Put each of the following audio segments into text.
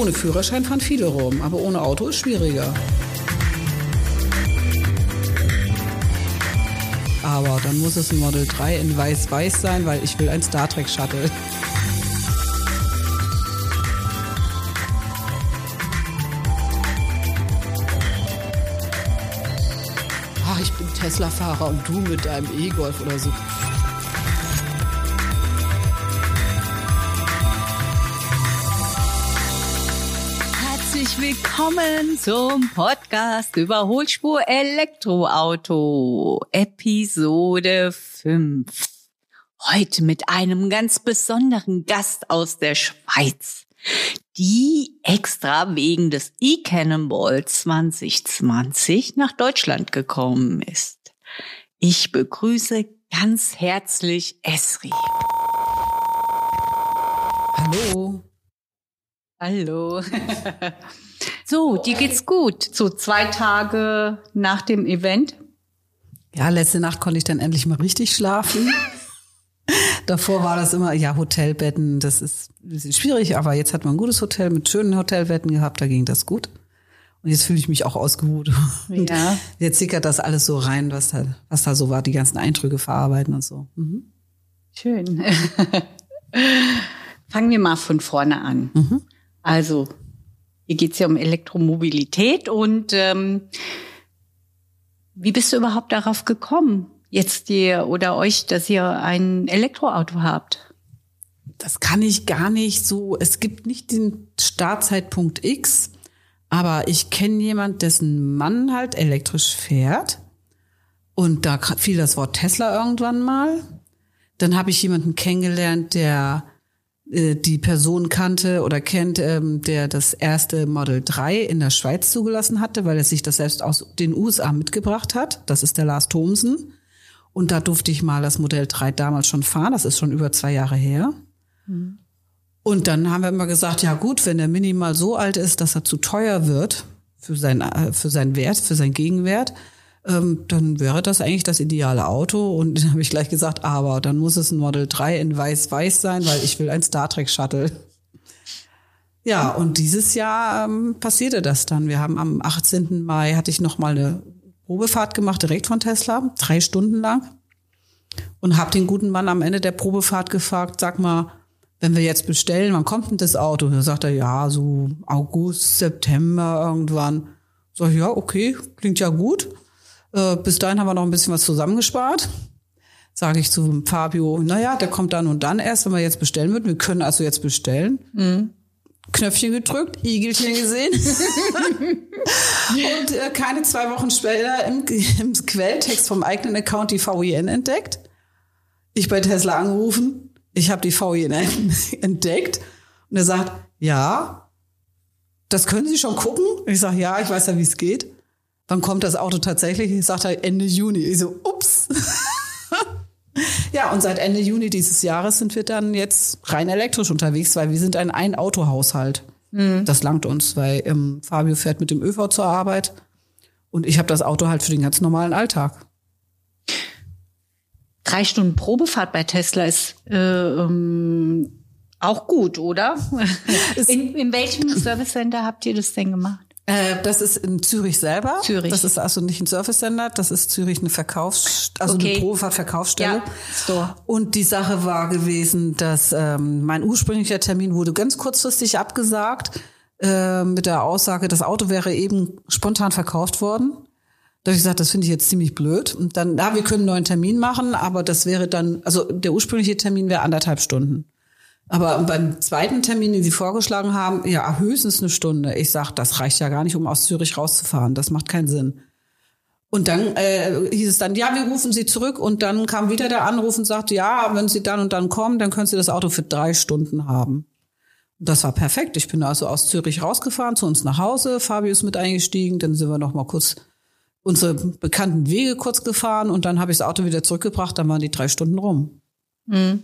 Ohne Führerschein fahren viele rum, aber ohne Auto ist schwieriger. Aber dann muss es ein Model 3 in weiß-weiß sein, weil ich will ein Star Trek Shuttle. Ach, ich bin Tesla-Fahrer und du mit deinem E-Golf oder so. Willkommen zum Podcast Überholspur Elektroauto, Episode 5. Heute mit einem ganz besonderen Gast aus der Schweiz, die extra wegen des E-Cannonball 2020 nach Deutschland gekommen ist. Ich begrüße ganz herzlich Esri. Hallo. Hallo. so, dir geht's gut. So zwei Tage nach dem Event. Ja, letzte Nacht konnte ich dann endlich mal richtig schlafen. Davor war das immer, ja, Hotelbetten, das ist ein bisschen schwierig, aber jetzt hat man ein gutes Hotel mit schönen Hotelbetten gehabt, da ging das gut. Und jetzt fühle ich mich auch ausgeruht. Und Ja. jetzt sickert das alles so rein, was da, was da so war, die ganzen Eindrücke verarbeiten und so. Mhm. Schön. Fangen wir mal von vorne an. Mhm. Also, hier geht's ja um Elektromobilität und ähm, wie bist du überhaupt darauf gekommen, jetzt dir oder euch, dass ihr ein Elektroauto habt? Das kann ich gar nicht so. Es gibt nicht den Startzeitpunkt X, aber ich kenne jemand, dessen Mann halt elektrisch fährt. Und da fiel das Wort Tesla irgendwann mal. Dann habe ich jemanden kennengelernt, der die Person kannte oder kennt, ähm, der das erste Model 3 in der Schweiz zugelassen hatte, weil er sich das selbst aus den USA mitgebracht hat. Das ist der Lars Thomsen. Und da durfte ich mal das Modell 3 damals schon fahren. Das ist schon über zwei Jahre her. Und dann haben wir immer gesagt, ja gut, wenn der minimal so alt ist, dass er zu teuer wird für sein, äh, für seinen Wert, für seinen Gegenwert, ähm, dann wäre das eigentlich das ideale Auto. Und dann habe ich gleich gesagt, aber dann muss es ein Model 3 in weiß-weiß sein, weil ich will ein Star Trek Shuttle. Ja, und dieses Jahr ähm, passierte das dann. Wir haben am 18. Mai hatte ich noch mal eine Probefahrt gemacht, direkt von Tesla, drei Stunden lang. Und habe den guten Mann am Ende der Probefahrt gefragt, sag mal, wenn wir jetzt bestellen, wann kommt denn das Auto? Und dann sagt er, ja, so August, September irgendwann. Sag ich, ja, okay, klingt ja gut. Äh, bis dahin haben wir noch ein bisschen was zusammengespart. Sage ich zu Fabio, naja, der kommt dann und dann erst, wenn wir jetzt bestellen würden. Wir können also jetzt bestellen. Knöpfchen gedrückt, Igelchen gesehen. und äh, keine zwei Wochen später im, im Quelltext vom eigenen Account die VIN entdeckt. Ich bei Tesla angerufen, ich habe die VIN entdeckt. Und er sagt, ja, das können Sie schon gucken? Ich sage, ja, ich weiß ja, wie es geht. Wann kommt das Auto tatsächlich? Ich sage er Ende Juni. Ich so, ups. ja, und seit Ende Juni dieses Jahres sind wir dann jetzt rein elektrisch unterwegs, weil wir sind ein Ein-Auto-Haushalt. Das langt uns, weil ähm, Fabio fährt mit dem ÖV zur Arbeit und ich habe das Auto halt für den ganz normalen Alltag. Drei Stunden Probefahrt bei Tesla ist äh, ähm, auch gut, oder? In, in welchem Service Center habt ihr das denn gemacht? Äh, das ist in Zürich selber. Zürich. Das ist also nicht ein Service Center, das ist Zürich eine Verkaufs, also Okay. eine Probefahrt-Verkaufsstelle. Ja, Store. Und die Sache war gewesen, dass ähm, mein ursprünglicher Termin wurde ganz kurzfristig abgesagt äh, mit der Aussage, das Auto wäre eben spontan verkauft worden. Da habe ich gesagt, das finde ich jetzt ziemlich blöd. Und dann, ja, wir können einen neuen Termin machen, aber das wäre dann, also der ursprüngliche Termin wäre anderthalb Stunden. Aber beim zweiten Termin, den Sie vorgeschlagen haben, ja, höchstens eine Stunde. Ich sag, das reicht ja gar nicht, um aus Zürich rauszufahren. Das macht keinen Sinn. Und dann äh, hieß es dann, ja, wir rufen Sie zurück. Und dann kam wieder der Anruf und sagte, ja, wenn Sie dann und dann kommen, dann können Sie das Auto für drei Stunden haben. Und das war perfekt. Ich bin also aus Zürich rausgefahren, zu uns nach Hause. Fabio ist mit eingestiegen. Dann sind wir noch mal kurz unsere bekannten Wege kurz gefahren und dann habe ich das Auto wieder zurückgebracht. Dann waren die drei Stunden rum.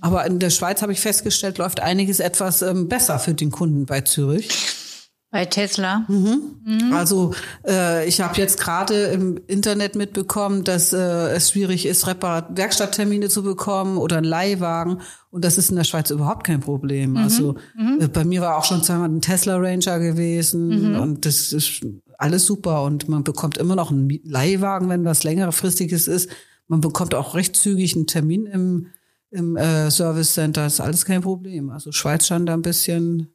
Aber in der Schweiz habe ich festgestellt, läuft einiges etwas ähm, besser für den Kunden bei Zürich. Bei Tesla? Mhm. Also äh, ich habe jetzt gerade im Internet mitbekommen, dass äh, es schwierig ist, Reparat Werkstatttermine zu bekommen oder einen Leihwagen. Und das ist in der Schweiz überhaupt kein Problem. Mhm. Also äh, bei mir war auch schon zweimal ein Tesla Ranger gewesen Mhm. und das ist alles super. Und man bekommt immer noch einen Leihwagen, wenn was längerfristiges ist. Man bekommt auch recht zügig einen Termin im, im äh, Service Center. Ist alles kein Problem. Also Schweiz stand da ein bisschen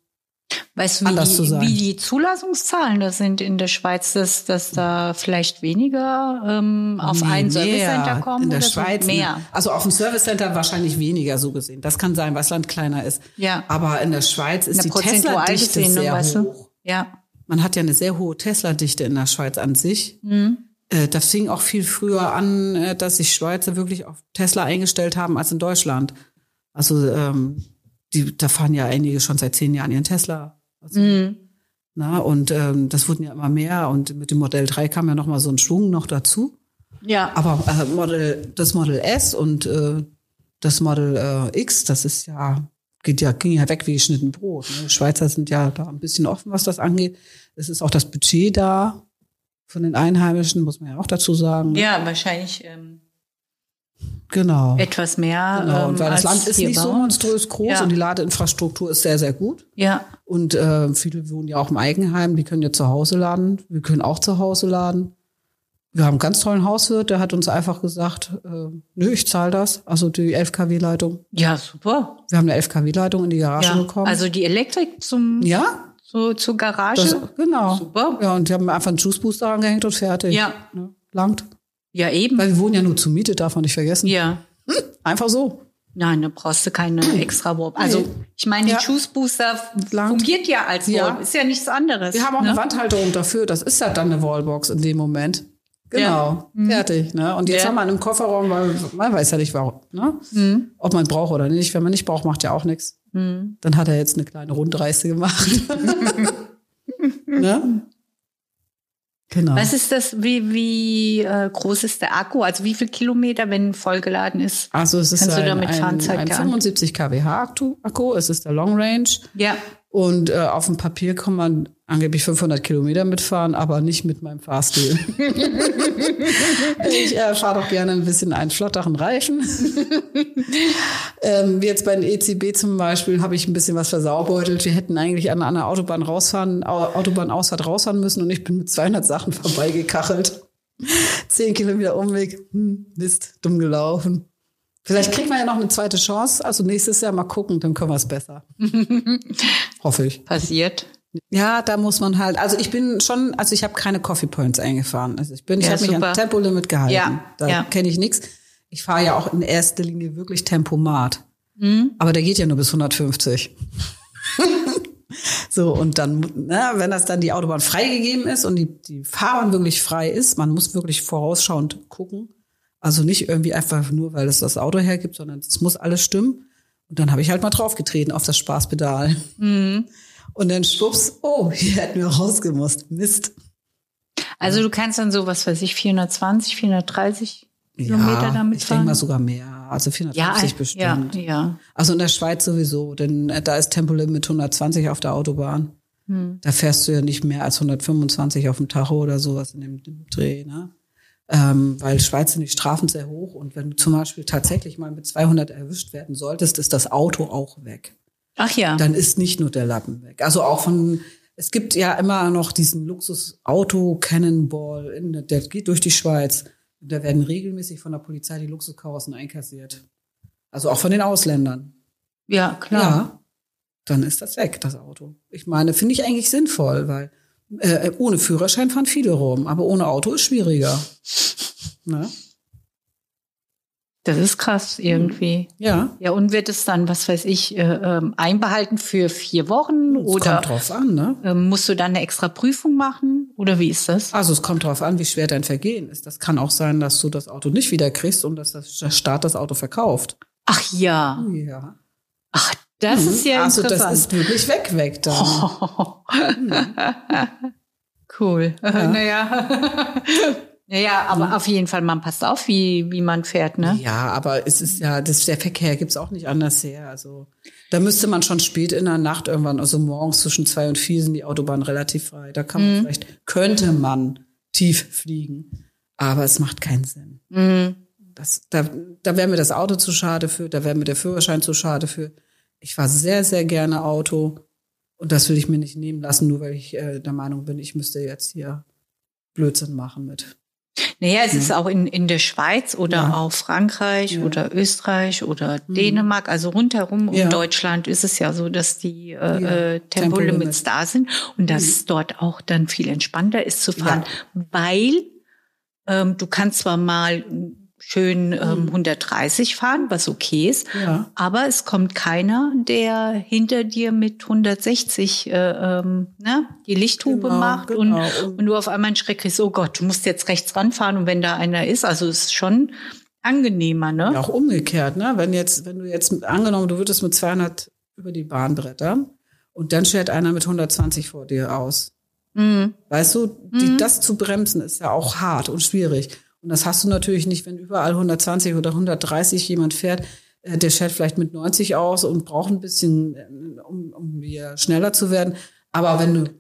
Weißt du, Anders wie die, wie die Zulassungszahlen das sind in der Schweiz, dass, dass da vielleicht weniger ähm, auf Nee, ein mehr. Service Center kommen? In der oder Schweiz So? Mehr. Also auf dem Service Center wahrscheinlich weniger so gesehen. Das kann sein, weil das Land kleiner ist. Ja. Aber in der Schweiz ist die Tesla-Dichte sehr weißt du? hoch. Ja. Man hat ja eine sehr hohe Tesla-Dichte in der Schweiz an sich. Mhm. Äh, Das fing auch viel früher an, äh, dass sich Schweizer wirklich auf Tesla eingestellt haben als in Deutschland. Also ähm, die, da fahren ja einige schon seit zehn Jahren ihren Tesla. Also, Mhm. na, und ähm, das wurden ja immer mehr. Und mit dem Modell 3 kam ja noch mal so ein Schwung noch dazu. Ja. Aber äh, Model, das Model S und äh, das Model äh, X, das ist ja, geht ja, ging ja weg wie geschnitten Brot. Ne? Schweizer sind ja da ein bisschen offen, was das angeht. Es ist auch das Budget da von den Einheimischen, muss man ja auch dazu sagen. Ja, wahrscheinlich ähm, Genau. etwas mehr. genau. Und ähm, weil das als Land ist nicht bei so monströs groß Ja. und die Ladeinfrastruktur ist sehr, sehr gut. Ja. Und äh, viele wohnen ja auch im Eigenheim, die können ja zu Hause laden. Wir können auch zu Hause laden. Wir haben einen ganz tollen Hauswirt, der hat uns einfach gesagt, äh, nö, ich zahle das. Also die 11 kW-Leitung. Ja, super. Wir haben eine 11 kW-Leitung in die Garage Ja. bekommen. Also die Elektrik zum ja, so zur Garage. das, genau. Super. Ja, und die haben einfach einen Juice Booster angehängt und fertig. Ja. Ne? Langt. Ja, eben. Weil wir wohnen ja nur zur Miete, darf man nicht vergessen. Ja. Einfach so. Nein, da brauchst du keine extra Warp. Also Nee. ich meine, Ja. der Juice Booster fungiert ja als Ja. Warp. Ist ja nichts anderes. Wir haben auch ne? eine Wandhalterung dafür. Das ist ja dann eine Wallbox in dem Moment. Genau, fertig. Ne? Und jetzt Ja. haben wir einen Kofferraum, weil man weiß ja nicht, warum, ne? Mhm. ob man braucht oder nicht. Wenn man nicht braucht, macht ja auch nichts. Mhm. Dann hat er jetzt eine kleine Rundreise gemacht. ne? Genau. Was ist das, wie, wie äh, groß ist der Akku? Also wie viel Kilometer, wenn vollgeladen ist? Also es ist Kannst du ein, damit fahren? ein, ein dir an. 75 kWh Akku, Akku. Es ist der Long Range. Ja. Und äh, auf dem Papier kann man angeblich 500 Kilometer mitfahren, aber nicht mit meinem Fahrstil. ich äh, fahre doch gerne ein bisschen einen flotteren Reifen. ähm, wie jetzt bei den ECB zum Beispiel habe ich ein bisschen was versaubeutelt. Wir hätten eigentlich an einer Autobahn rausfahren, Au- Autobahnausfahrt rausfahren müssen und ich bin mit 200 Sachen vorbeigekachelt. Zehn Kilometer Umweg, hm, Mist, dumm gelaufen. Vielleicht kriegt man ja noch eine zweite Chance. Also nächstes Jahr mal gucken, dann können wir es besser. Hoffe ich. Passiert. Ja, da muss man halt. Also ich bin schon, also ich habe keine Coffee Points eingefahren. Also ich bin, ich Ja, habe mich an Tempolimit gehalten. Ja, da ja. kenne ich nichts. Ich fahre ja auch in erster Linie wirklich Tempomat. Mhm. Aber der geht ja nur bis 150. so, und dann, ne, wenn das dann die Autobahn freigegeben ist und die, die Fahrbahn wirklich frei ist, man muss wirklich vorausschauend gucken. Also nicht irgendwie einfach nur, weil es das Auto hergibt, sondern es muss alles stimmen. Und dann habe ich halt mal draufgetreten auf das Spaßpedal. Mhm. Und dann schwupps, oh, hier hätten wir rausgemusst. Mist. Also du kannst dann so, was weiß ich, 420, 430 Kilometer damit ich denke fahren? mal sogar mehr. Also 450 bestimmt. Ja, ja. Also in der Schweiz sowieso, denn äh, da ist Tempolimit 120 auf der Autobahn. Hm. Da fährst du ja nicht mehr als 125 auf dem Tacho oder sowas in dem, dem Dreh, ne? Ähm, weil Schweiz sind die Strafen sehr hoch und wenn du zum Beispiel tatsächlich mal mit 200 erwischt werden solltest, ist das Auto auch weg. Ach ja. Dann ist nicht nur der Lappen weg. Also auch von, es gibt ja immer noch diesen Luxus-Auto Cannonball, in, der geht durch die Schweiz. Da werden regelmäßig von der Polizei die Luxuskarossen einkassiert. Also auch von den Ausländern. ja, klar. Ja, dann ist das weg, das Auto. Ich meine, finde ich eigentlich sinnvoll, weil äh, ohne Führerschein fahren viele rum, aber ohne Auto ist schwieriger. Ne? Das ist krass irgendwie. Ja, Ja, und wird es dann, was weiß ich, äh, ähm, einbehalten für vier Wochen es oder kommt drauf an, ne? ähm, musst du dann eine extra Prüfung machen oder wie ist das? Also es kommt drauf an, wie schwer dein Vergehen ist. Das kann auch sein, dass du das Auto nicht wieder kriegst und dass das- der Staat das Auto verkauft. Ach ja. Ja. Ach, das ist ja also interessant. das ist wirklich weg, weg dann. cool. Naja. Ja, ja, aber ja. auf jeden Fall, man passt auf, wie, wie man fährt, ne? Ja, aber es ist ja, das, der Verkehr gibt's auch nicht anders her. Also da müsste man schon spät in der Nacht irgendwann, also morgens zwischen zwei und vier sind die Autobahnen relativ frei. Da kann man mhm. vielleicht, könnte man tief fliegen, aber es macht keinen Sinn. Mhm. Das, da, da wäre mir das Auto zu schade für, da wäre mir der Führerschein zu schade für. Ich fahre sehr, sehr gerne Auto und das will ich mir nicht nehmen lassen, nur weil ich äh, der Meinung bin, ich müsste jetzt hier Blödsinn machen mit naja, es ja. ist auch in, in der Schweiz oder ja. auch Frankreich ja. oder Österreich oder mhm. Dänemark, also rundherum um Deutschland ist es ja so, dass die äh, äh Tempolimits da sind und dass mhm. es dort auch dann viel entspannter ist zu fahren, weil ähm, du kannst zwar mal schön ähm, 130 mhm. fahren, was okay ist. Ja. Aber es kommt keiner, der hinter dir mit 160 äh, ähm, ne, die Lichthube genau, macht genau. Und, und du auf einmal einen Schreck kriegst, oh Gott, du musst jetzt rechts ranfahren und wenn da einer ist, also es ist schon angenehmer, ne? Ja, auch umgekehrt, ne? Wenn jetzt, wenn du jetzt angenommen, du würdest mit 200 über die Bahn brettern und dann schert einer mit 120 vor dir aus. Mhm. Weißt du, die, mhm. das zu bremsen ist ja auch hart und schwierig. Und das hast du natürlich nicht, wenn überall 120 oder 130 jemand fährt. Äh, der fährt vielleicht mit 90 aus und braucht ein bisschen, äh, um, um wieder schneller zu werden. Aber wenn du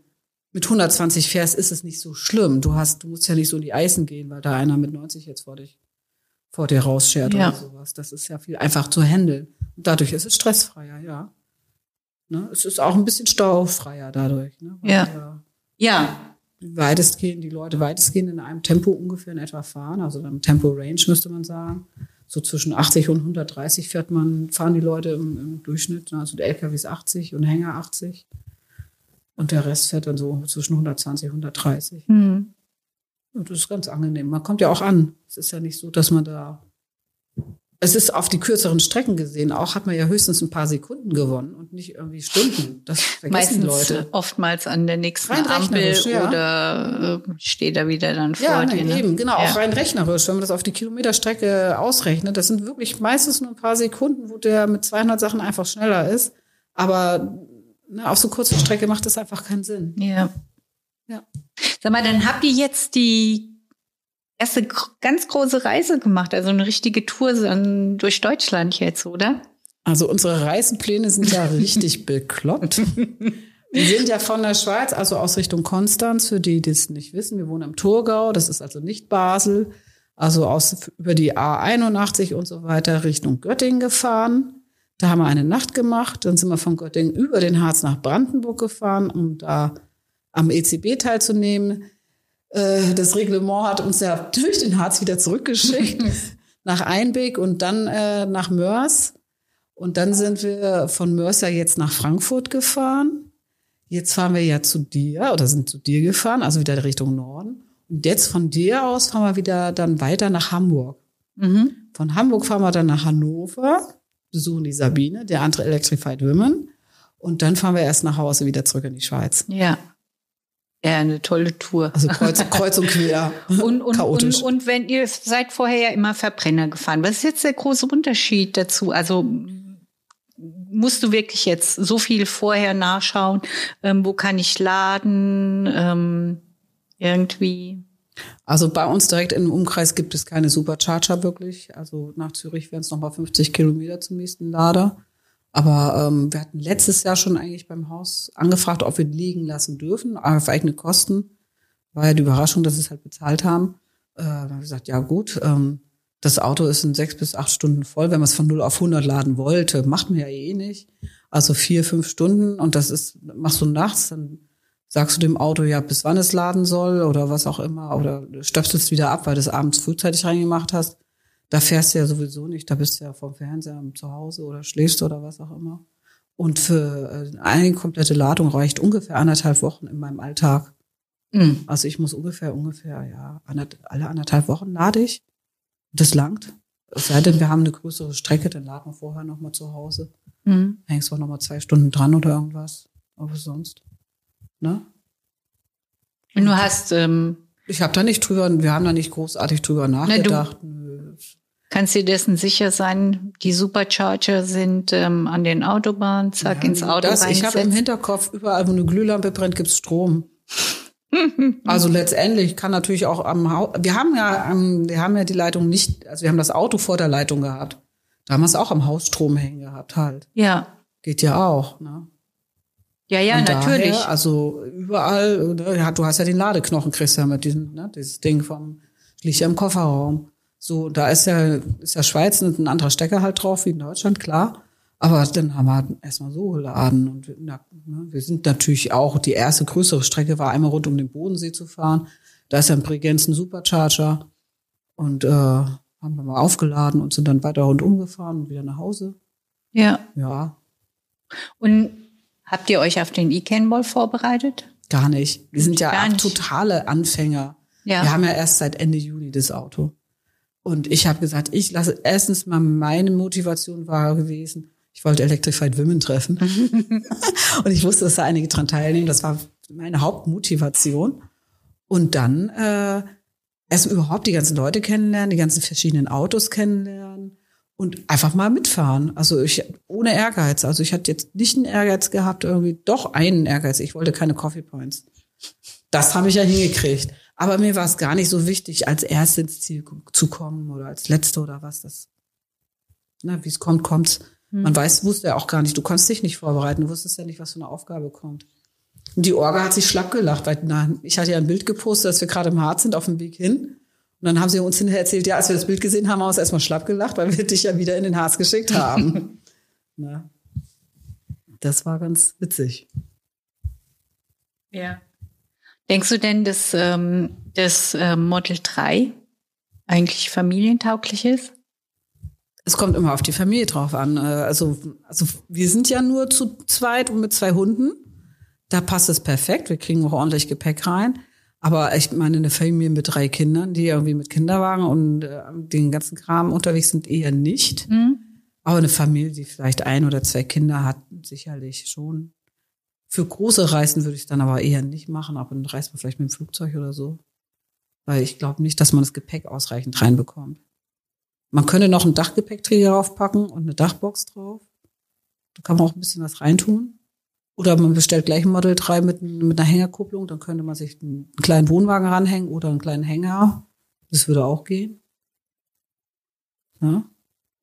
mit 120 fährst, ist es nicht so schlimm. Du hast, du musst ja nicht so in die Eisen gehen, weil da einer mit 90 jetzt vor dich, vor dir rausschert ja. oder sowas. Das ist ja viel einfach zu handeln. Und dadurch ist es stressfreier, ja. Ne? Es ist auch ein bisschen staufreier dadurch. Ne? ja. ja. Ja, weitestgehend, die Leute weitestgehend in einem Tempo ungefähr in etwa fahren, also im Tempo Range müsste man sagen. So zwischen 80 und 130 fährt man, fahren die Leute im, im Durchschnitt, also der LKW ist 80 und Hänger 80. Und der Rest fährt dann so zwischen 120 und 130. Mhm. Und das ist ganz angenehm. Man kommt ja auch an. Es ist ja nicht so, dass man da es ist auf die kürzeren Strecken gesehen, auch hat man ja höchstens ein paar Sekunden gewonnen und nicht irgendwie Stunden. Das vergessen Meistens Leute. oftmals an der nächsten rein Ampel ja. oder äh, steht da wieder dann vor ja, dir. Ne? eben, genau, ja. auch rein rechnerisch, wenn man das auf die Kilometerstrecke ausrechnet, das sind wirklich meistens nur ein paar Sekunden, wo der mit 200 Sachen einfach schneller ist, aber ne, auf so kurzer Strecke macht das einfach keinen Sinn. Ja. Ja. Sag mal, dann habt ihr jetzt die erste ganz große Reise gemacht, also eine richtige Tour durch Deutschland jetzt, oder? Also unsere Reisenpläne sind ja richtig bekloppt. Wir sind ja von der Schweiz, also aus Richtung Konstanz, für die, die es nicht wissen. Wir wohnen im Thurgau, das ist also nicht Basel. Also aus, über die A81 und so weiter Richtung Göttingen gefahren. Da haben wir eine Nacht gemacht. Dann sind wir von Göttingen über den Harz nach Brandenburg gefahren, um da am ECB teilzunehmen. Äh, das Reglement hat uns ja durch den Harz wieder zurückgeschickt nach Einbeck und dann äh, nach Mörs. Und dann sind wir von Mörs ja jetzt nach Frankfurt gefahren. Jetzt fahren wir ja zu dir oder sind zu dir gefahren, also wieder Richtung Norden. Und jetzt von dir aus fahren wir wieder dann weiter nach Hamburg. Mhm. Von Hamburg fahren wir dann nach Hannover, besuchen die Sabine, der andere Electrified Women. Und dann fahren wir erst nach Hause wieder zurück in die Schweiz. Ja. Ja, eine tolle Tour. Also kreuz, kreuz und quer. und, und, Chaotisch. Und, und wenn ihr seid vorher ja immer Verbrenner gefahren. Was ist jetzt der große Unterschied dazu? Also musst du wirklich jetzt so viel vorher nachschauen? Ähm, wo kann ich laden? Ähm, irgendwie. Also bei uns direkt im Umkreis gibt es keine Supercharger wirklich. Also nach Zürich wären es nochmal 50 Kilometer zum nächsten Lader. Aber ähm, wir hatten letztes Jahr schon eigentlich beim Haus angefragt, ob wir liegen lassen dürfen, auf eigene Kosten. War ja die Überraschung, dass sie es halt bezahlt haben. Äh, dann haben gesagt, ja gut, ähm, das Auto ist in sechs bis acht Stunden voll. Wenn man es von 0 auf 100 laden wollte, macht man ja eh nicht. Also vier, fünf Stunden und das ist, machst du nachts, dann sagst du dem Auto ja, bis wann es laden soll oder was auch immer oder stöpselst wieder ab, weil du es abends frühzeitig reingemacht hast. Da fährst du ja sowieso nicht, da bist du ja vom Fernseher zu Hause oder schläfst oder was auch immer. Und für äh, eine komplette Ladung reicht ungefähr anderthalb Wochen in meinem Alltag. Mhm. Also ich muss ungefähr, ungefähr, ja, alle anderthalb Wochen lade ich. Das langt. Es sei denn, wir haben eine größere Strecke, dann laden wir vorher nochmal zu Hause. Mhm. Hängst du nochmal zwei Stunden dran oder irgendwas. Aber sonst. Ne? Und du hast. Ähm ich habe da nicht drüber, wir haben da nicht großartig drüber nachgedacht. Na, Kannst dir dessen sicher sein, die Supercharger sind ähm, an den Autobahnen, zack, ja, ins Auto das, Ich habe im Hinterkopf, überall, wo eine Glühlampe brennt, gibt's Strom. Also letztendlich kann natürlich auch am Haus, wir haben ja, am- wir haben ja die Leitung nicht, also wir haben das Auto vor der Leitung gehabt. Da haben wir es auch am Hausstrom hängen gehabt halt. Ja. Geht ja auch, ne? Ja, ja, Und natürlich. Daher, also überall, ne, du hast ja den Ladeknochen, kriegst ja mit diesem, ne, dieses Ding vom, liegt ja im Kofferraum. So, da ist ja, ist ja Schweiz ein anderer Stecker halt drauf wie in Deutschland, klar. Aber dann haben wir halt erstmal so geladen. Und wir, na, ne, wir sind natürlich auch, die erste größere Strecke war einmal rund um den Bodensee zu fahren. Da ist ja ein Bregenz ein Supercharger. Und äh, haben wir mal aufgeladen und sind dann weiter rundum gefahren und wieder nach Hause. ja. Ja, Und habt ihr euch auf den E-Cannball vorbereitet? Gar nicht. Wir sind ja totale Anfänger. Ja. Wir haben ja erst seit Ende Juni das Auto. Und ich habe gesagt, ich lasse erstens mal meine Motivation war gewesen, ich wollte Electrified Women treffen. und ich wusste, dass da einige dran teilnehmen. Das war meine Hauptmotivation. Und dann äh, erst überhaupt die ganzen Leute kennenlernen, die ganzen verschiedenen Autos kennenlernen und einfach mal mitfahren. Also ich ohne Ehrgeiz. Also ich hatte jetzt nicht einen Ehrgeiz gehabt, irgendwie doch einen Ehrgeiz. Ich wollte keine Coffee Points. Das habe ich ja hingekriegt. Aber mir war es gar nicht so wichtig, als Erste ins Ziel zu kommen oder als Letzte oder was. Das, na, wie es kommt, kommt's. Man weiß, wusste ja auch gar nicht. Du konntest dich nicht vorbereiten. Du wusstest ja nicht, was für eine Aufgabe kommt. Und die Orga hat sich schlapp gelacht, weil na, ich hatte ja ein Bild gepostet, dass wir gerade im Harz sind auf dem Weg hin. Und dann haben sie uns hinterher erzählt, ja, als wir das Bild gesehen haben, haben wir uns erstmal schlapp gelacht, weil wir dich ja wieder in den Harz geschickt haben. na, das war ganz witzig. Ja. Denkst du denn, dass ähm, das ähm, Model 3 eigentlich familientauglich ist? Es kommt immer auf die Familie drauf an. Äh, Also, also wir sind ja nur zu zweit und mit zwei Hunden. Da passt es perfekt. Wir kriegen auch ordentlich Gepäck rein. Aber ich meine, eine Familie mit drei Kindern, die irgendwie mit Kinderwagen und äh, den ganzen Kram unterwegs sind, eher nicht. Aber eine Familie, die vielleicht ein oder zwei Kinder hat, sicherlich schon. Für große Reisen würde ich dann aber eher nicht machen, aber dann reist man vielleicht mit dem Flugzeug oder so. Weil ich glaube nicht, dass man das Gepäck ausreichend reinbekommt. Man könnte noch einen Dachgepäckträger draufpacken und eine Dachbox drauf. Da kann man auch ein bisschen was reintun. Oder man bestellt gleich ein Model 3 mit, mit einer Hängerkupplung, dann könnte man sich einen kleinen Wohnwagen ranhängen oder einen kleinen Hänger. Das würde auch gehen. Ja.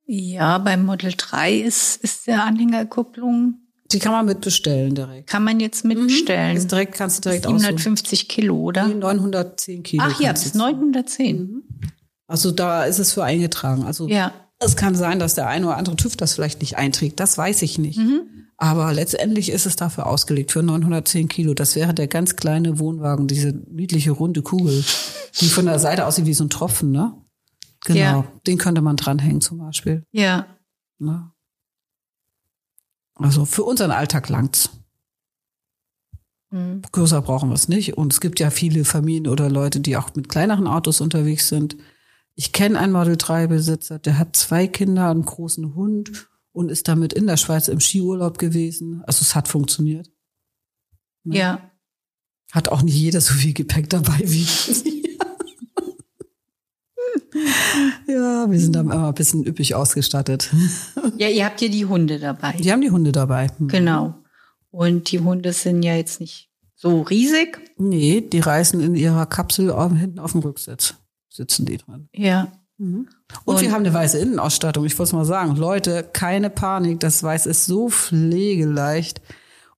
Ja, beim Model 3 ist, ist der Anhängerkupplung, Die kann man mitbestellen direkt. kann man jetzt mitbestellen. Ist direkt, kannst du direkt aussuchen. 750 Kilo, oder? Nee, 910 Kilo. Ach ja, bis du- 910. Also da ist es für eingetragen. Also Ja. es kann sein, dass der eine oder andere TÜV das vielleicht nicht einträgt. Das weiß ich nicht. Aber letztendlich ist es dafür ausgelegt für 910 Kilo. Das wäre der ganz kleine Wohnwagen, diese niedliche runde Kugel, die von der Seite aussieht wie so ein Tropfen, ne? Genau. Ja. Den könnte man dranhängen zum Beispiel. Ja. Ne? Also für unseren Alltag langt's. Mhm. Größer brauchen wir es nicht. Und es gibt ja viele Familien oder Leute, die auch mit kleineren Autos unterwegs sind. Ich kenne einen Model 3 Besitzer, der hat zwei Kinder, einen großen Hund und ist damit in der Schweiz im Skiurlaub gewesen. Also es hat funktioniert. Ja. Hat auch nicht jeder so viel Gepäck dabei wie wir. Ja, wir sind da immer ein bisschen üppig ausgestattet. Ja, ihr habt ja die Hunde dabei. Die haben die Hunde dabei. Hm. Genau. Und die Hunde sind ja jetzt nicht so riesig. Nee, die reisen in ihrer Kapsel auf- hinten auf dem Rücksitz. Sitzen die dran. Ja. Und, Und- wir haben eine weiße Innenausstattung. Ich wollte es mal sagen. Leute, keine Panik. Das Weiß ist so pflegeleicht.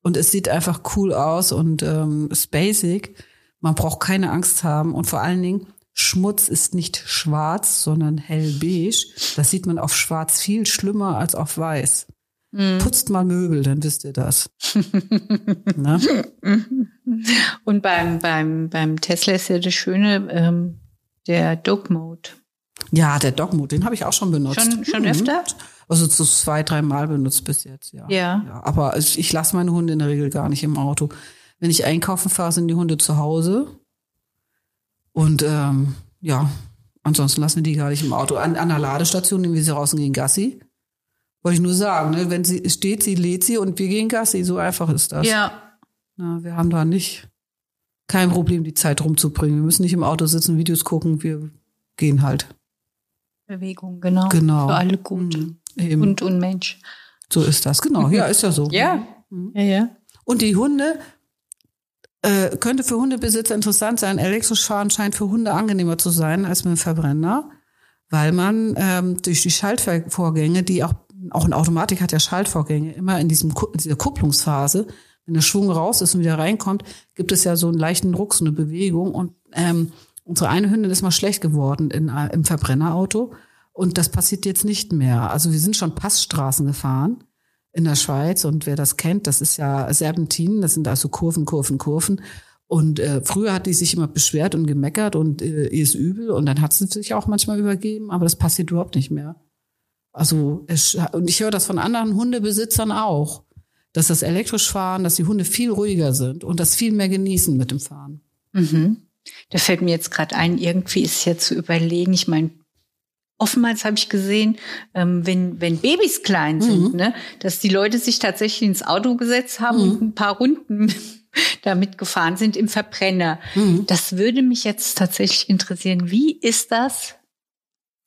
Und es sieht einfach cool aus und ähm, ist basic. Man braucht keine Angst haben. Und vor allen Dingen, Schmutz ist nicht schwarz, sondern hellbeige. Das sieht man auf schwarz viel schlimmer als auf weiß. Putzt mal Möbel, dann wisst ihr das. Na? Und beim, beim, beim Tesla ist ja das Schöne, ähm, der Dog Mode. Ja, der Dogmut, den habe ich auch schon benutzt. Schon, schon Mhm. öfter? Also so zwei, dreimal benutzt bis jetzt, ja. Ja. ja aber ich, ich lasse meine Hunde in der Regel gar nicht im Auto. Wenn ich einkaufen fahre, sind die Hunde zu Hause. Und ähm, ja, ansonsten lassen wir die gar nicht im Auto. An, an der Ladestation nehmen wir sie raus und gehen Gassi. Wollte ich nur sagen, ne? wenn sie steht, sie lädt sie und wir gehen Gassi. So einfach ist das. Ja. Na, wir haben da nicht kein Problem, die Zeit rumzubringen. Wir müssen nicht im Auto sitzen, Videos gucken. Wir gehen halt. Bewegung, genau. Genau. Für alle gut. Mhm. Eben. Hund und Mensch. So ist das, genau. Ja, ist ja so. Ja. Ja, ja. Und die Hunde, Äh, könnte für Hundebesitzer interessant sein. Elektrisch fahren scheint für Hunde angenehmer zu sein als mit dem Verbrenner, weil man ähm, durch die Schaltvorgänge, die auch auch eine Automatik hat ja Schaltvorgänge, immer in diesem in dieser Kupplungsphase, wenn der Schwung raus ist und wieder reinkommt, gibt es ja so einen leichten Druck, so eine Bewegung. Und ähm, unsere eine Hündin ist mal schlecht geworden in, äh, im Verbrennerauto. Und das passiert jetzt nicht mehr. Also wir sind schon Passstraßen gefahren in der Schweiz und wer das kennt, das ist ja Serpentinen, das sind also Kurven, Kurven, Kurven. Und äh, früher hat die sich immer beschwert und gemeckert und äh, ihr ist übel und dann hat sie sich auch manchmal übergeben, aber das passiert überhaupt nicht mehr. Also es, und ich höre das von anderen Hundebesitzern auch, dass das elektrisch fahren, dass die Hunde viel ruhiger sind und das viel mehr genießen mit dem Fahren. Mhm. Da fällt mir jetzt gerade ein, irgendwie ist ja zu überlegen. Ich meine, oftmals habe ich gesehen, ähm, wenn, wenn Babys klein sind, mhm. ne, dass die Leute sich tatsächlich ins Auto gesetzt haben mhm. und ein paar Runden damit gefahren sind im Verbrenner. Mhm. Das würde mich jetzt tatsächlich interessieren. Wie ist das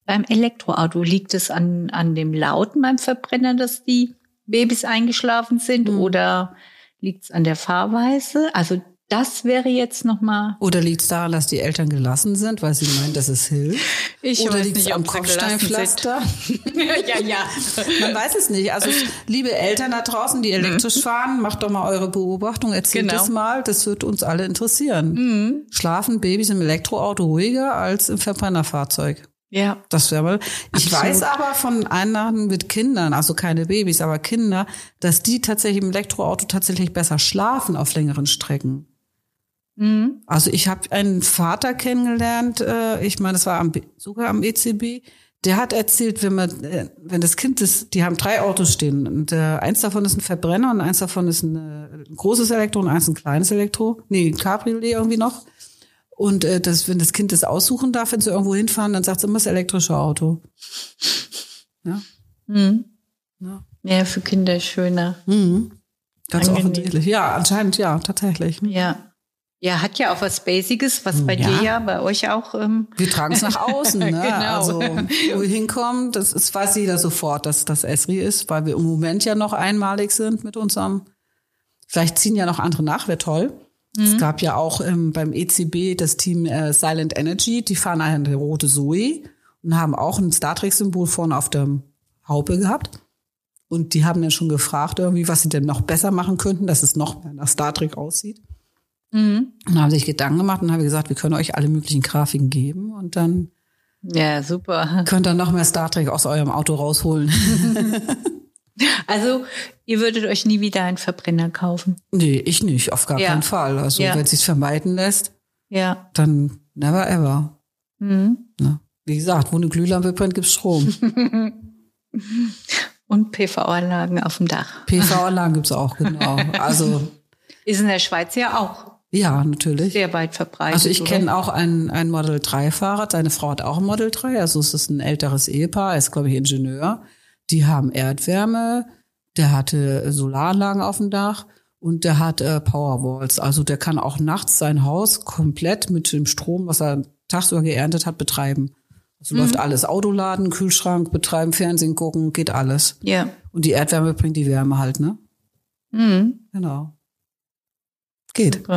beim Elektroauto? Liegt es an, an dem Lauten beim Verbrenner, dass die Babys eingeschlafen sind mhm. oder liegt es an der Fahrweise? Also das wäre jetzt noch mal. Oder liegt es daran, dass die Eltern gelassen sind, weil sie meinen, dass es hilft? Ich Oder liegt es am Kopfsteinpflaster? ja, ja. Man weiß es nicht. Also liebe Eltern da draußen, die elektrisch mhm. fahren, macht doch mal eure Beobachtung, erzählt genau. das mal. Das wird uns alle interessieren. Mhm. Schlafen Babys im Elektroauto ruhiger als im Verbrennerfahrzeug? Ja. Das wäre mal. Ich Absolut. weiß aber von Einnahmen mit Kindern, also keine Babys, aber Kinder, dass die tatsächlich im Elektroauto tatsächlich besser schlafen auf längeren Strecken. Mhm. Also ich habe einen Vater kennengelernt, äh, ich meine, das war am, sogar am ECB, der hat erzählt, wenn man, äh, wenn das Kind ist, die haben drei Autos stehen und äh, eins davon ist ein Verbrenner und eins davon ist ein, äh, ein großes Elektro und eins ein kleines Elektro, nee, ein Cabriolet irgendwie noch. Und äh, das, wenn das Kind das aussuchen darf, wenn sie irgendwo hinfahren, dann sagt sie immer das elektrische Auto. Ja. Mhm. ja. Ja, für Kinder schöner. Mhm. Ganz Angenehm. offensichtlich. Ja, anscheinend ja, tatsächlich. Ja. Ja, hat ja auch was Basiges, was bei ja. dir ja, bei euch auch. Ähm wir tragen es nach außen, ne? genau. Also wo wir hinkommen, das ist, weiß jeder sofort, dass das Esri ist, weil wir im Moment ja noch einmalig sind mit unserem. Vielleicht ziehen ja noch andere nach, wäre toll. Mhm. Es gab ja auch ähm, beim ECB das Team äh, Silent Energy, die fahren eine rote Zoe und haben auch ein Star Trek-Symbol vorne auf der Haube gehabt. Und die haben dann schon gefragt, irgendwie, was sie denn noch besser machen könnten, dass es noch mehr nach Star Trek aussieht. Mhm. Und haben sich Gedanken gemacht und haben gesagt, wir können euch alle möglichen Grafiken geben und dann ja, super. Könnt ihr noch mehr Star Trek aus eurem Auto rausholen. Also, ihr würdet euch nie wieder einen Verbrenner kaufen? Nee, ich nicht, auf gar ja. keinen Fall. Also, ja. wenn es sich vermeiden lässt, ja. dann never ever. Mhm. Na, wie gesagt, wo eine Glühlampe brennt, gibt's Strom. Und PV-Anlagen auf dem Dach. PV-Anlagen gibt's auch, genau. Also. Ist in der Schweiz ja auch. Ja, natürlich. Sehr weit verbreitet. Also ich kenne auch ein, ein Model 3 Fahrrad. Seine Frau hat auch ein Model 3. Also es ist ein älteres Ehepaar. Er ist, glaube ich, Ingenieur. Die haben Erdwärme, der hatte Solaranlagen auf dem Dach und der hat äh, Powerwalls. Also der kann auch nachts sein Haus komplett mit dem Strom, was er tagsüber geerntet hat, betreiben. Also mhm. läuft alles. Autoladen, Kühlschrank, betreiben, Fernsehen gucken, geht alles. Ja. Und die Erdwärme bringt die Wärme halt, ne? Mhm. Genau. Geht.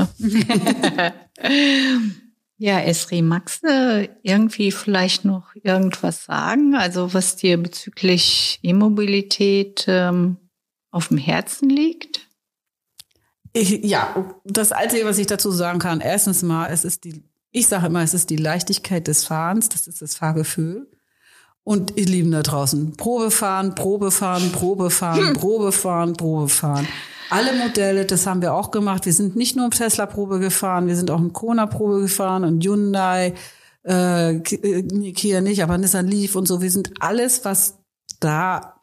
Ja, Esri, magst du irgendwie vielleicht noch irgendwas sagen? Also was dir bezüglich E-Mobilität ähm, auf dem Herzen liegt? Ich, ja, das Einzige, was ich dazu sagen kann, erstens mal, es ist die, ich sage immer, es ist die Leichtigkeit des Fahrens, das ist das Fahrgefühl. Und ihr Lieben da draußen, Probe fahren, Probe fahren, Probe fahren, Probe fahren, Probe fahren. Alle Modelle, das haben wir auch gemacht. Wir sind nicht nur im Tesla-Probe gefahren, wir sind auch im Kona-Probe gefahren und Hyundai, äh, Kia nicht, aber Nissan Leaf und so. Wir sind alles, was da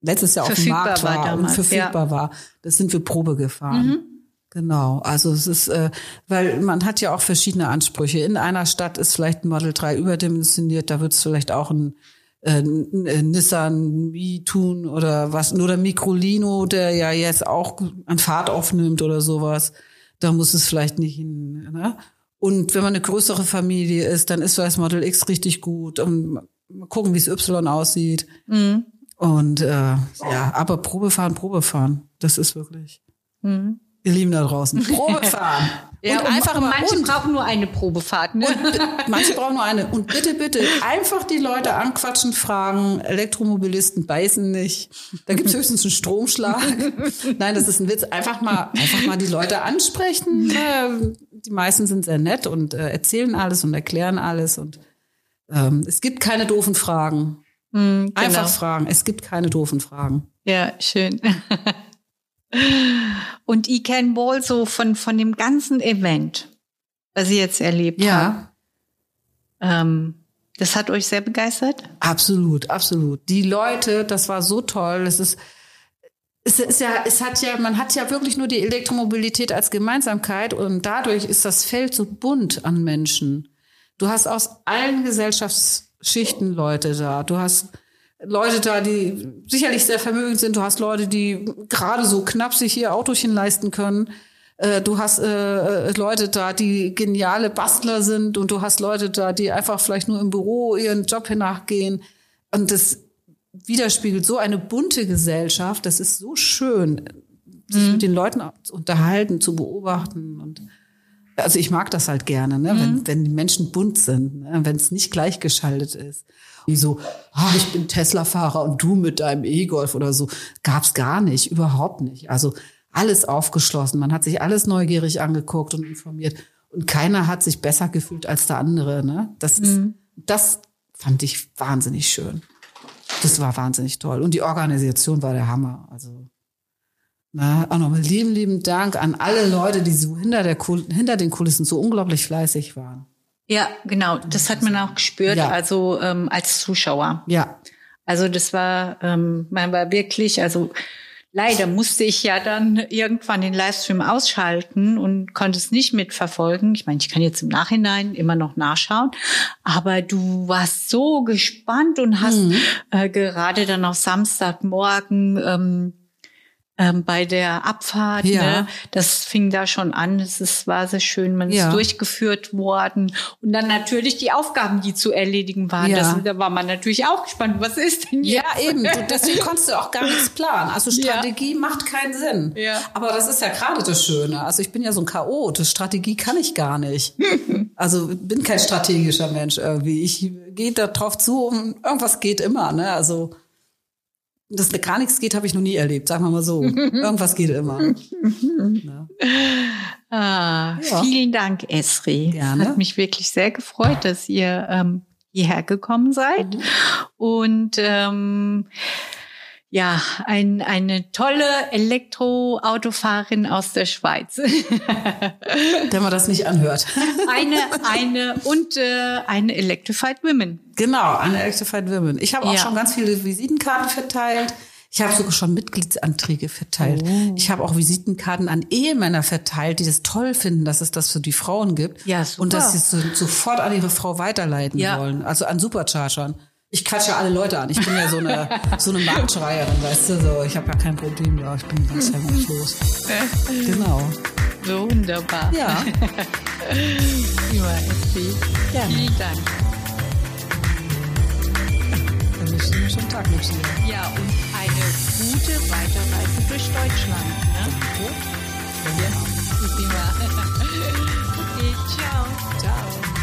letztes Jahr auf dem Markt war, war damals, und verfügbar ja. war, das sind wir Probe gefahren. Mhm. Genau, also es ist, äh, weil man hat ja auch verschiedene Ansprüche. In einer Stadt ist vielleicht ein Model 3 überdimensioniert, da wird es vielleicht auch ein äh, Nissan tun oder was, oder Microlino, der ja jetzt auch an Fahrt aufnimmt oder sowas. Da muss es vielleicht nicht hin. Ne? Und wenn man eine größere Familie ist, dann ist das Model X richtig gut. Und mal gucken, wie es Y aussieht. Mhm. Und äh, ja, aber Probefahren, Probefahren, das ist wirklich. Mhm. ihr Lieben da draußen, Probe fahren. Ja, und, und einfach manche und, brauchen nur eine Probefahrt. Ne? manche brauchen nur eine. Und bitte, bitte, einfach die Leute anquatschen, fragen. Elektromobilisten beißen nicht. Da gibt's höchstens einen Stromschlag. Nein, das ist ein Witz. Einfach mal, einfach mal die Leute ansprechen. Die meisten sind sehr nett und äh, erzählen alles und erklären alles. Und ähm, es gibt keine doofen Fragen. Mm, genau. Einfach fragen. Es gibt keine doofen Fragen. Ja, schön. Und ich kenne wohl so von, von dem ganzen Event, was ihr jetzt erlebt ja. habt. Ähm, das hat euch sehr begeistert? Absolut, absolut. Die Leute, das war so toll. Es ist, es ist ja, es hat ja, man hat ja wirklich nur die Elektromobilität als Gemeinsamkeit und dadurch ist das Feld so bunt an Menschen. Du hast aus allen Gesellschaftsschichten Leute da. Du hast Leute da, die sicherlich sehr vermögend sind. Du hast Leute, die gerade so knapp sich ihr Autochen leisten können. Äh, du hast äh, äh, Leute da, die geniale Bastler sind und du hast Leute da, die einfach vielleicht nur im Büro ihren Job nachgehen. Und das widerspiegelt so eine bunte Gesellschaft. Das ist so schön, sich mhm. mit den Leuten zu unterhalten, zu beobachten und also ich mag das halt gerne, ne? Mhm. wenn, wenn die Menschen bunt sind, ne? wenn es nicht gleichgeschaltet ist. Wie so, ah, ich bin Tesla-Fahrer und du mit deinem E-Golf oder so. Gab's gar nicht, überhaupt nicht. Also alles aufgeschlossen. Man hat sich alles neugierig angeguckt und informiert. Und keiner hat sich besser gefühlt als der andere. Ne? Das, ist, mhm. das fand ich wahnsinnig schön. Das war wahnsinnig toll. Und die Organisation war der Hammer. Also na, auch nochmal lieben, lieben Dank an alle Leute, die so hinter, der, hinter den Kulissen so unglaublich fleißig waren. Ja, genau. Das hat man auch gespürt, ja. also ähm, als Zuschauer. Ja. Also das war, ähm, man war wirklich, also leider musste ich ja dann irgendwann den Livestream ausschalten und konnte es nicht mitverfolgen. Ich meine, ich kann jetzt im Nachhinein immer noch nachschauen, aber du warst so gespannt und hast mhm. äh, gerade dann auch Samstagmorgen ähm, ähm, bei der Abfahrt. Ja. Ne? Das fing da schon an. Es ist, war sehr schön. Man ja. ist durchgeführt worden. Und dann natürlich die Aufgaben, die zu erledigen waren. Ja. Das, da war man natürlich auch gespannt. Was ist denn jetzt? Ja, eben. Du, deswegen konntest du auch gar nichts planen. Also Strategie macht keinen Sinn. Ja. Aber das ist ja gerade das Schöne. Also ich bin ja so ein Chaot. Strategie kann ich gar nicht. also bin kein strategischer Mensch irgendwie. Ich gehe da drauf zu und irgendwas geht immer. Ne? Also dass gar nichts geht, habe ich noch nie erlebt, sagen wir mal so. Irgendwas geht immer. ja. Ah, ja. Vielen Dank, Esri. Gerne. Hat mich wirklich sehr gefreut, dass ihr ähm, hierher gekommen seid. Mhm. Und ähm, ja, ein, eine tolle Elektroautofahrerin aus der Schweiz. Wenn man das nicht anhört. eine, eine und äh, eine Electrified Women. Genau, eine Electrified Women. Ich habe auch ja. schon ganz viele Visitenkarten verteilt. Ich habe sogar schon Mitgliedsanträge verteilt. Oh. Ich habe auch Visitenkarten an Ehemänner verteilt, die das toll finden, dass es das für die Frauen gibt. Ja, super. Und dass sie es so, sofort an ihre Frau weiterleiten ja. wollen. Also an Superchargern ich quatsche alle Leute an. Ich bin ja so eine, so eine Marktschreierin, weißt du, so. Ich habe ja kein Problem, ja, ich bin ganz hemmungslos. genau. Wunderbar. Ja. Prima. Gerne. Vielen Dank. Dann wünsche ich dir einen schönen Tag dir. Ja, und eine gute Weiterreise durch Deutschland. Ne? Ja. Prima.